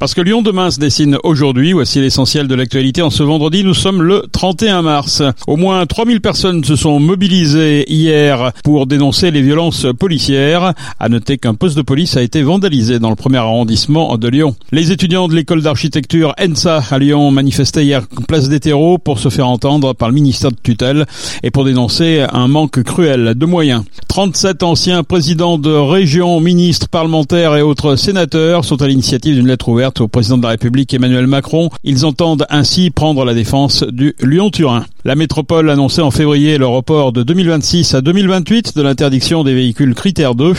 Parce que Lyon demain se dessine aujourd'hui, voici l'essentiel de l'actualité. En ce vendredi, nous sommes le 31 mars. Au moins 3000 personnes se sont mobilisées hier pour dénoncer les violences policières. À noter qu'un poste de police a été vandalisé dans le premier arrondissement de Lyon. Les étudiants de l'école d'architecture ENSA à Lyon manifestaient hier place des terreaux pour se faire entendre par le ministère de tutelle et pour dénoncer un manque cruel de moyens. 37 anciens présidents de régions, ministres, parlementaires et autres sénateurs sont à l'initiative d'une lettre ouverte au président de la République Emmanuel Macron. Ils entendent ainsi prendre la défense du Lyon-Turin. La métropole annonçait en février le report de 2026 à 2028 de l'interdiction des véhicules critères 2.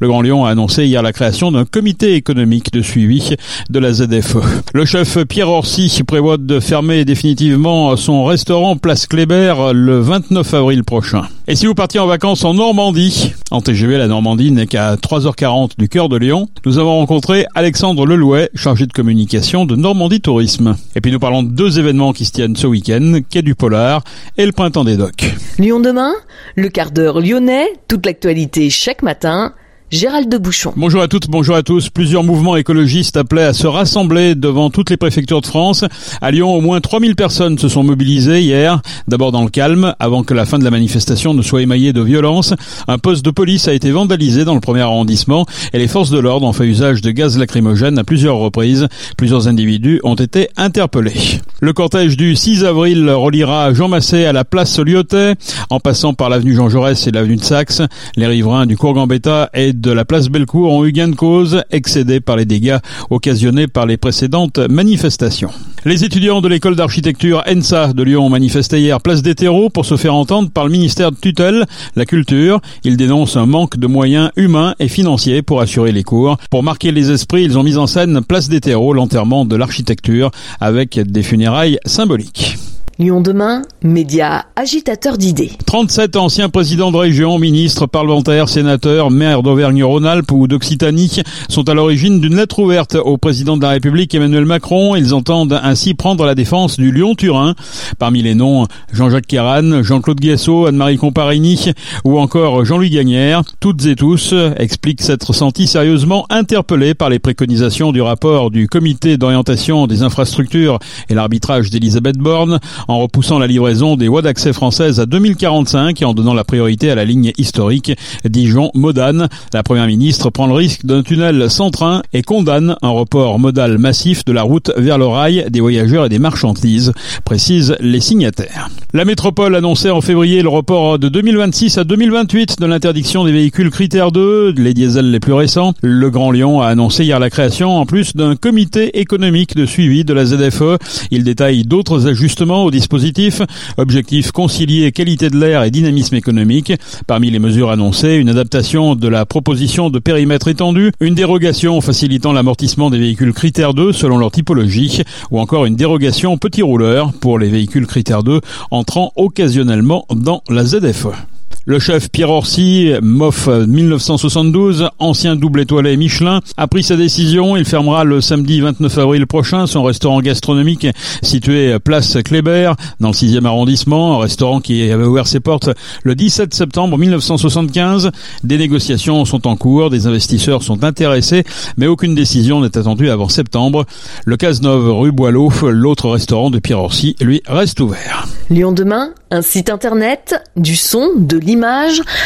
Le Grand Lyon a annoncé hier la création d'un comité économique de suivi de la ZFE. Le chef Pierre Orsi prévoit de fermer définitivement son restaurant Place Kléber le 29 avril prochain. Et si vous partiez en vacances en Normandie, en TGV, la Normandie n'est qu'à 3h40 du cœur de Lyon, nous avons rencontré Alexandre Lelouet, chargé de communication de Normandie Tourisme. Et puis nous parlons de deux événements qui se tiennent ce week-end, Quai du Polar et le Printemps des Docks. Lyon demain, le quart d'heure lyonnais, toute l'actualité chaque matin. Gérald de Bouchon. Bonjour à toutes, bonjour à tous. Plusieurs mouvements écologistes appelaient à se rassembler devant toutes les préfectures de France. À Lyon, au moins 3000 personnes se sont mobilisées hier. D'abord dans le calme, avant que la fin de la manifestation ne soit émaillée de violence. Un poste de police a été vandalisé dans le premier arrondissement et les forces de l'ordre ont fait usage de gaz lacrymogène à plusieurs reprises. Plusieurs individus ont été interpellés. Le cortège du 6 avril reliera Jean Massé à la place Lyotet en passant par l'avenue Jean Jaurès et l'avenue de Saxe. Les riverains du cours Gambetta et de la place Bellecour ont eu gain de cause, excédés par les dégâts occasionnés par les précédentes manifestations. Les étudiants de l'école d'architecture ENSA de Lyon ont manifesté hier place des terreaux pour se faire entendre par le ministère de tutelle, la culture. Ils dénoncent un manque de moyens humains et financiers pour assurer les cours. Pour marquer les esprits, ils ont mis en scène place des terreaux, l'enterrement de l'architecture avec des funérailles symboliques. Lyon demain, média agitateur d'idées. 37 anciens présidents de région, ministres, parlementaires, sénateurs, maires d'Auvergne-Rhône-Alpes ou d'Occitanie sont à l'origine d'une lettre ouverte au président de la République Emmanuel Macron. Ils entendent ainsi prendre la défense du Lyon-Turin. Parmi les noms, Jean-Jacques Kéran, Jean-Claude Guesso, Anne-Marie Comparini ou encore Jean-Louis Gagnère. Toutes et tous expliquent s'être sentis sérieusement interpellés par les préconisations du rapport du comité d'orientation des infrastructures et l'arbitrage d'Elisabeth Borne en repoussant la livraison des voies d'accès françaises à 2045 et en donnant la priorité à la ligne historique Dijon-Modane. La première ministre prend le risque d'un tunnel sans train et condamne un report modal massif de la route vers le rail des voyageurs et des marchandises, précisent les signataires. La métropole annonçait en février le report de 2026 à 2028 de l'interdiction des véhicules critères 2, les diesels les plus récents. Le Grand Lyon a annoncé hier la création en plus d'un comité économique de suivi de la ZFE. Il détaille d'autres ajustements au dispositif. Objectif concilier qualité de l'air et dynamisme économique. Parmi les mesures annoncées, une adaptation de la proposition de périmètre étendu, une dérogation facilitant l'amortissement des véhicules critères 2 selon leur typologie, ou encore une dérogation petit rouleur pour les véhicules critères 2 entrant occasionnellement dans la ZFE. Le chef Pierre Orsi, MOF 1972, ancien double étoilé Michelin, a pris sa décision. Il fermera le samedi 29 avril prochain son restaurant gastronomique situé place Kléber dans le 6e arrondissement, un restaurant qui avait ouvert ses portes le 17 septembre 1975. Des négociations sont en cours, des investisseurs sont intéressés, mais aucune décision n'est attendue avant septembre. Le Cazeneuve rue Boileau, l'autre restaurant de Pierre Orsi, lui reste ouvert.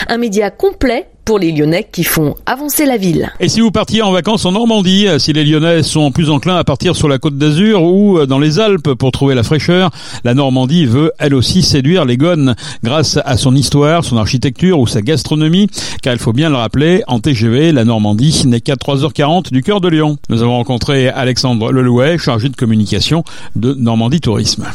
Un média complet pour les Lyonnais qui font avancer la ville. Et si vous partiez en vacances en Normandie, si les Lyonnais sont plus enclins à partir sur la côte d'Azur ou dans les Alpes pour trouver la fraîcheur, la Normandie veut elle aussi séduire les gones grâce à son histoire, son architecture ou sa gastronomie, car il faut bien le rappeler, en TGV, la Normandie n'est qu'à 3h40 du cœur de Lyon. Nous avons rencontré Alexandre Lelouet, chargé de communication de Normandie Tourisme.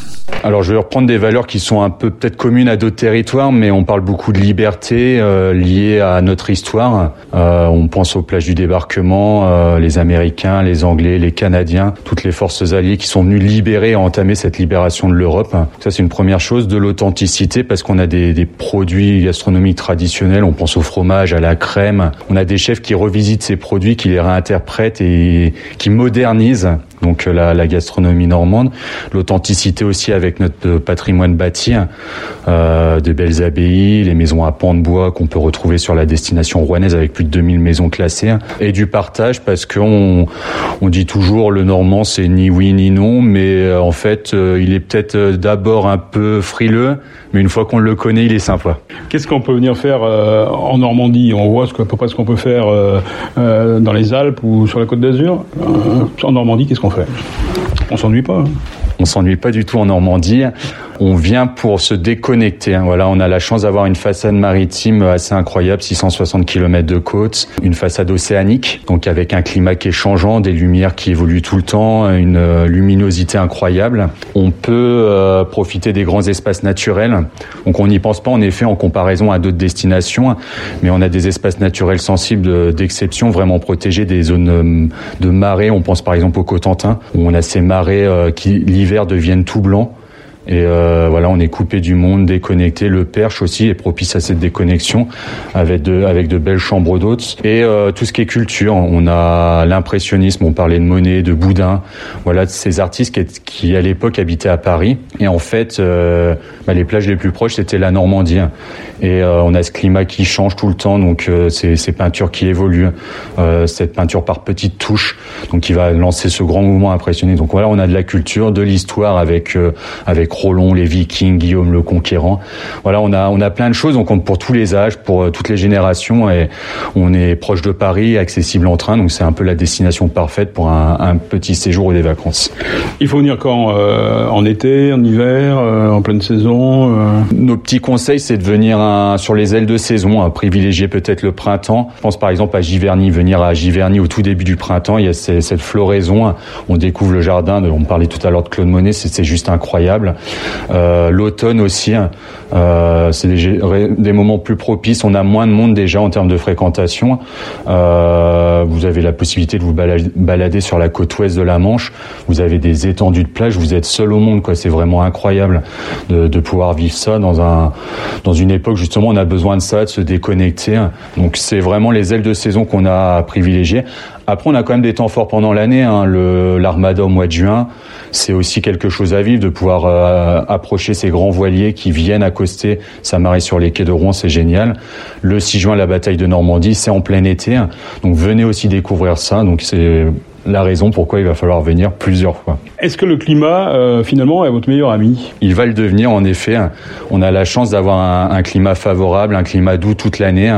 Alors je vais reprendre des valeurs qui sont un peu peut-être communes à d'autres territoires, mais on parle beaucoup de liberté euh, liée à notre histoire. Euh, on pense aux plages du débarquement, euh, les Américains, les Anglais, les Canadiens, toutes les forces alliées qui sont venues libérer et entamer cette libération de l'Europe. Ça c'est une première chose. De l'authenticité parce qu'on a des, des, produits gastronomiques traditionnels. On pense au fromage, à la crème. On a des chefs qui revisitent ces produits, qui les réinterprètent et qui modernisent donc la, la gastronomie normande, l'authenticité aussi avec notre patrimoine bâti, euh, de belles abbayes, les maisons à pans de bois qu'on peut retrouver sur la destination rouennaise avec plus de 2000 maisons classées, et du partage parce qu'on on dit toujours le normand c'est ni oui ni non, mais en fait il est peut-être d'abord un peu frileux, mais une fois qu'on le connaît, il est sympa. Qu'est-ce qu'on peut venir faire euh, en Normandie? On voit à peu près ce qu'on peut faire euh, euh, dans les Alpes ou sur la Côte d'Azur? en Normandie, qu'est-ce qu'on On s'ennuie pas. On s'ennuie pas du tout en Normandie on vient pour se déconnecter. Hein. Voilà, on a la chance d'avoir une façade maritime assez incroyable, 660 km de côte, une façade océanique, donc avec un climat qui est changeant, des lumières qui évoluent tout le temps, une euh, luminosité incroyable. On peut euh, profiter des grands espaces naturels. Donc on n'y pense pas en effet en comparaison à d'autres destinations, mais on a des espaces naturels sensibles d'exception, vraiment protégés, des zones euh, de marée. On pense par exemple au Cotentin, où on a ces marées qui l'hiver deviennent tout blancs. Et euh, voilà, on est coupé du monde, déconnecté. Le Perche aussi est propice à cette déconnexion avec de, avec de belles chambres d'hôtes. Et euh, tout ce qui est culture, on a l'impressionnisme, on parlait de Monet, de Boudin, voilà, ces artistes qui, qui à l'époque habitaient à Paris. Et en fait, euh, bah, les plages les plus proches, c'était la Normandie. Et euh, on a ce climat qui change tout le temps, donc euh, ces, ces peintures qui évoluent, euh, cette peinture par petites touches, donc qui va lancer ce grand mouvement impressionné. Donc voilà, on a de la culture, de l'histoire avec avec Rollon, les Vikings, Guillaume le Conquérant. Voilà, on a on a plein de choses. On compte pour tous les âges, pour euh, toutes les générations, et on est proche de Paris, accessible en train. Donc c'est un peu la destination parfaite pour un, un, petit séjour ou des vacances. Il faut venir quand euh, En été, en hiver, euh, en pleine saison euh? Nos petits conseils, c'est de venir un, sur les ailes de saison, à privilégier peut-être le printemps. Je pense par exemple à Giverny, venir à Giverny au tout début du printemps. Il y a cette floraison. On découvre le jardin. De, on parlait tout à l'heure de Claude Monet. C'est juste incroyable. Euh, L'automne aussi, hein. euh, c'est des, moments plus propices. On a moins de monde déjà en termes de fréquentation. Euh, vous avez la possibilité de vous balader, sur la côte ouest de la Manche. Vous avez des étendues de plage. Vous êtes seul au monde. C'est vraiment incroyable de, pouvoir vivre ça dans dans une époque justement. On a besoin de ça, de se déconnecter. Donc c'est vraiment les ailes de saison qu'on a privilégiées. Après, on a quand même des temps forts pendant l'année. Hein. L'armada au mois de juin, c'est aussi quelque chose à vivre de pouvoir euh, approcher ces grands voiliers qui viennent accoster sa marée sur les quais de Rouen, c'est génial. Le 6 juin, la bataille de Normandie, c'est en plein été. Hein. Donc venez aussi découvrir ça. Donc c'est la raison pourquoi il va falloir venir plusieurs fois. Est-ce que le climat, euh, finalement, est votre meilleur ami? Il va le devenir, en effet. On a la chance d'avoir un, un, climat favorable, un climat doux toute l'année.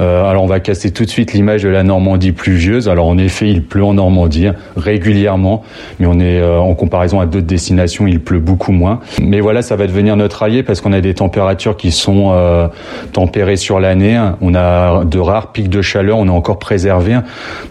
Euh, alors, on va casser tout de suite l'image de la Normandie pluvieuse. Alors, en effet, il pleut en Normandie régulièrement, mais on est euh, en comparaison à d'autres destinations, il pleut beaucoup moins. Mais voilà, ça va devenir notre allié parce qu'on a des températures qui sont tempérées sur l'année. On a de rares pics de chaleur, on est encore préservé.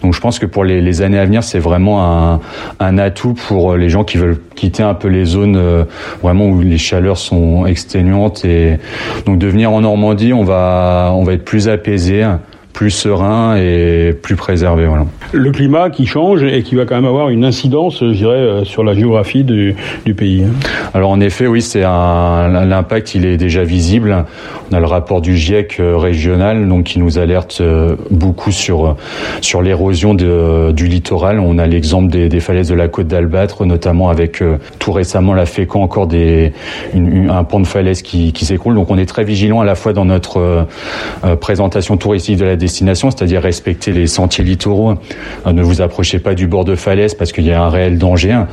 Donc, je pense que pour les, les années à venir, c'est vraiment un, un atout pour les gens qui veulent quitter un peu les zones euh, vraiment où les chaleurs sont exténuantes. Et donc de venir en Normandie, on va on va être plus apaisé plus serein et plus préservé. Voilà. Le climat qui change et qui va quand même avoir une incidence, je dirais, euh, sur la géographie du, du pays. Hein. Alors en effet, oui, c'est l'impact, il est déjà visible. On a le rapport du GIEC euh, régional, donc qui nous alerte euh, beaucoup sur sur l'érosion du littoral. On a l'exemple des, des, falaises de la côte d'Albâtre, notamment avec tout récemment la fécond encore des une, un pont de falaise qui, qui s'écroule. Donc on est très vigilant à la fois dans notre présentation touristique de la c'est-à-dire respecter les sentiers littoraux. Euh, ne vous approchez pas du bord de falaise parce qu'il y a un réel danger.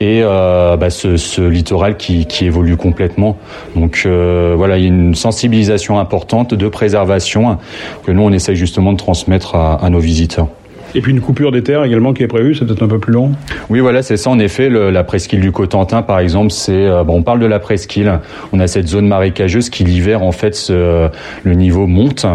Et euh, bah, ce, littoral qui, évolue complètement. Donc euh, voilà, il y a une sensibilisation importante de préservation que nous on essaye justement de transmettre à nos visiteurs. Et puis une coupure des terres également qui est prévue, c'est peut-être un peu plus long. Oui, voilà, c'est ça. En effet, le, la presqu'île du Cotentin, par exemple, c'est euh, bon, on parle de la presqu'île. On a cette zone marécageuse qui l'hiver, en fait, ce, le niveau monte.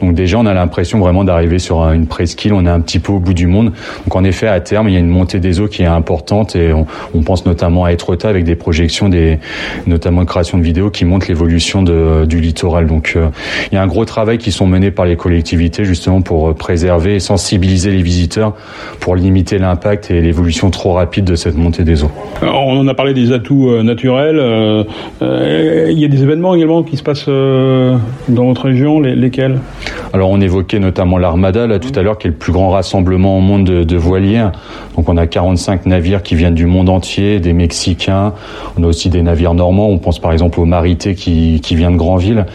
Donc déjà, on a l'impression vraiment d'arriver sur une presqu'île. On est un petit peu au bout du monde. Donc en effet, à terme, il y a une montée des eaux qui est importante et on, on pense notamment à Etretat avec des projections, des notamment de création de vidéos qui montrent l'évolution du littoral. Donc euh, il y a un gros travail qui sont menés par les collectivités justement pour préserver et sensibiliser les visiteurs pour limiter l'impact et l'évolution trop rapide de cette montée des eaux. on en a parlé des atouts naturels. il y a des événements également qui se passent dans votre région, lesquels? Alors on évoquait notamment l'Armada là tout à l'heure, qui est le plus grand rassemblement au monde de, de voiliers. Donc on a 45 navires qui viennent du monde entier, des Mexicains. On a aussi des navires normands. On pense par exemple au Marité qui, qui vient de Granville,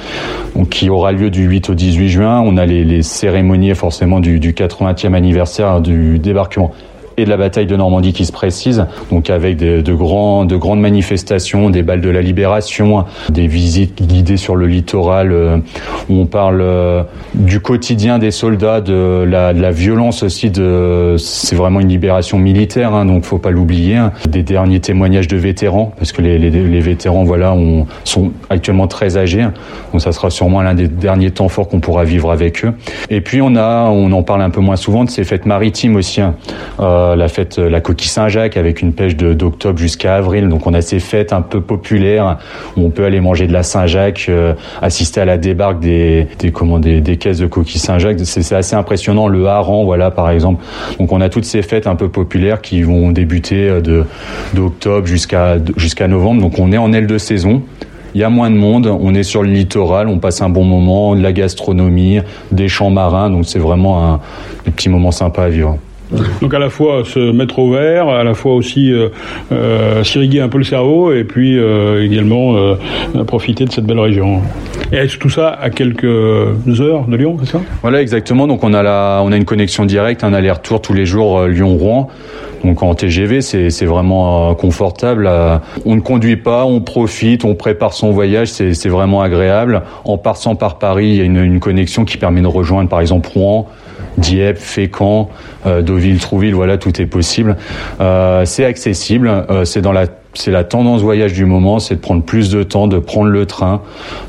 donc, qui aura lieu du 8 au 18 juin. On a les, les cérémonies forcément du, du 80e anniversaire du débarquement et de la bataille de Normandie qui se précise, donc avec de, de, grands, de grandes manifestations, des balles de la libération, des visites guidées sur le littoral, euh, où on parle euh, du quotidien des soldats, de la, de la violence aussi. De, c'est vraiment une libération militaire, hein, donc faut pas l'oublier. Hein. Des derniers témoignages de vétérans, parce que les, les, les vétérans, voilà, on, sont actuellement très âgés, hein. donc ça sera sûrement l'un des derniers temps forts qu'on pourra vivre avec eux. Et puis on a, on en parle un peu moins souvent de ces fêtes maritimes aussi. Hein. Euh, euh, la fête la coquille Saint-Jacques avec une pêche d'octobre jusqu'à avril. Donc on a ces fêtes un peu populaires où on peut aller manger de la Saint-Jacques, euh, assister à la débarque des comment, des, caisses de coquilles Saint-Jacques. C'est assez impressionnant. Le hareng, voilà par exemple. Donc on a toutes ces fêtes un peu populaires qui vont débuter euh, de d'octobre jusqu'à jusqu'à novembre. Donc on est en aile de saison. Il y a moins de monde, on est sur le littoral, on passe un bon moment, de la gastronomie, des champs marins, donc c'est vraiment un petit moment sympa à vivre. Donc à la fois se mettre au vert, à la fois aussi euh, euh, s'irriguer un peu le cerveau et puis euh, également profiter de cette belle région. Et tout ça à quelques heures de Lyon, c'est ça? Voilà exactement. Donc on a la, on a une connexion directe, un aller-retour tous les jours Lyon-Rouen. Donc en TGV, c'est vraiment confortable. On ne conduit pas, on profite, on prépare son voyage, c'est vraiment agréable. En passant par Paris, il y a une connexion qui permet de rejoindre par exemple Rouen, Dieppe, Fécamp, euh, Deauville, Trouville, voilà, tout est possible. Euh, c'est accessible, euh, c'est dans la c'est la tendance voyage du moment, c'est de prendre plus de temps, de prendre le train,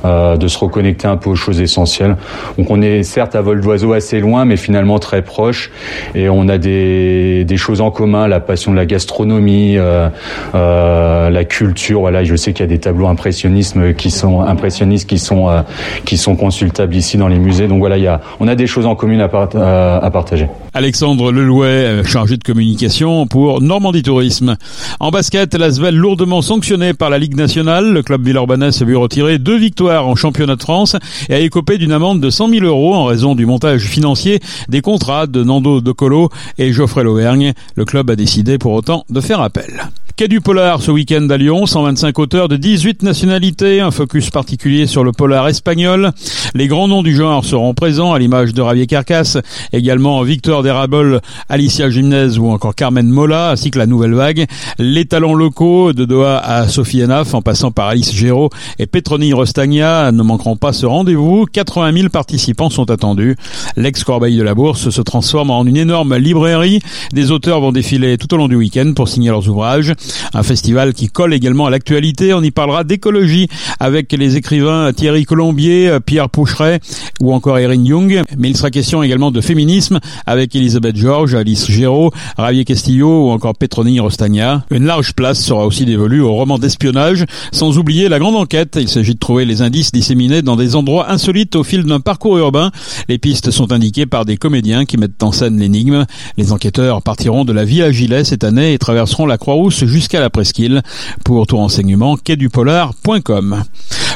euh, de se reconnecter un peu aux choses essentielles. Donc on est certes à vol d'oiseau assez loin, mais finalement très proche, et on a des, des choses en commun, la passion de la gastronomie, euh, euh, la culture. Voilà, je sais qu'il y a des tableaux impressionnistes qui sont impressionnistes qui sont euh, qui sont consultables ici dans les musées. Donc voilà, il y a, on a des choses en commun à, part, à, à partager. Alexandre Lelouet, chargé de communication pour Normandie Tourisme. En basket, l'Asvel lourdement sanctionné par la Ligue nationale. Le club villeurbanais s'est vu retirer deux victoires en championnat de France et a écopé d'une amende de 100 000 euros en raison du montage financier des contrats de Nando De Colo et Geoffrey Lauvergne. Le club a décidé pour autant de faire appel. Quai du Polar ce week-end à Lyon, 125 auteurs de 18 nationalités, un focus particulier sur le polar espagnol. Les grands noms du genre seront présents à l'image de Ravier Carcasse, également Victor Derabol, Alicia Gimnez ou encore Carmen Mola, ainsi que la nouvelle vague. Les talents locaux de Doha à Sophie Enaf, en passant par Alice Géraud et Petroni Rostagna, ne manqueront pas ce rendez-vous. 80 000 participants sont attendus. L'ex-corbeille de la bourse se transforme en une énorme librairie. Des auteurs vont défiler tout au long du week-end pour signer leurs ouvrages. Un festival qui colle également à l'actualité. On y parlera d'écologie avec les écrivains Thierry Colombier, Pierre Poucheret ou encore Erin Young. Mais il sera question également de féminisme avec Elisabeth Georges, Alice Géraud, Ravier Castillo ou encore Petroni Rostagna. Une large place sera aussi dévolue au roman d'espionnage, sans oublier la grande enquête. Il s'agit de trouver les indices disséminés dans des endroits insolites au fil d'un parcours urbain. Les pistes sont indiquées par des comédiens qui mettent en scène l'énigme. Les enquêteurs partiront de la Villa Gilet cette année et traverseront la Croix-Rousse jusqu'à la presqu'île. Pour tout renseignement, quaidupolar.com.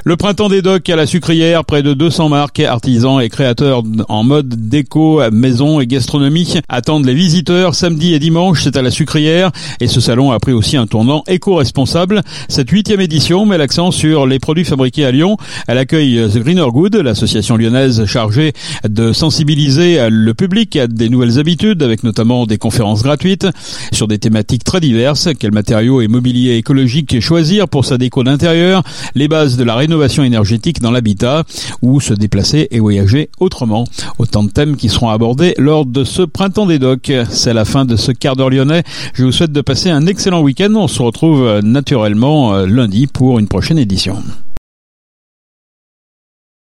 Le printemps des docks à la sucrière, près de 200 marques, artisans et créateurs en mode déco, maison et gastronomie attendent les visiteurs samedi et dimanche. C'est à la sucrière et ce salon a pris aussi un tournant éco-responsable. Cette huitième édition met l'accent sur les produits fabriqués à Lyon. Elle accueille The Greener Good, l'association lyonnaise chargée de sensibiliser le public à des nouvelles habitudes, avec notamment des conférences gratuites sur des thématiques très diverses. Quels matériaux et mobilier écologique choisir pour sa déco d'intérieur, les bases de la rénovation énergétique dans l'habitat, ou se déplacer et voyager autrement. Autant de thèmes qui seront abordés lors de ce printemps des docks. C'est la fin de ce quart d'heure lyonnais. Je vous souhaite de passer un excellent week-end. On se retrouve naturellement lundi pour une prochaine édition.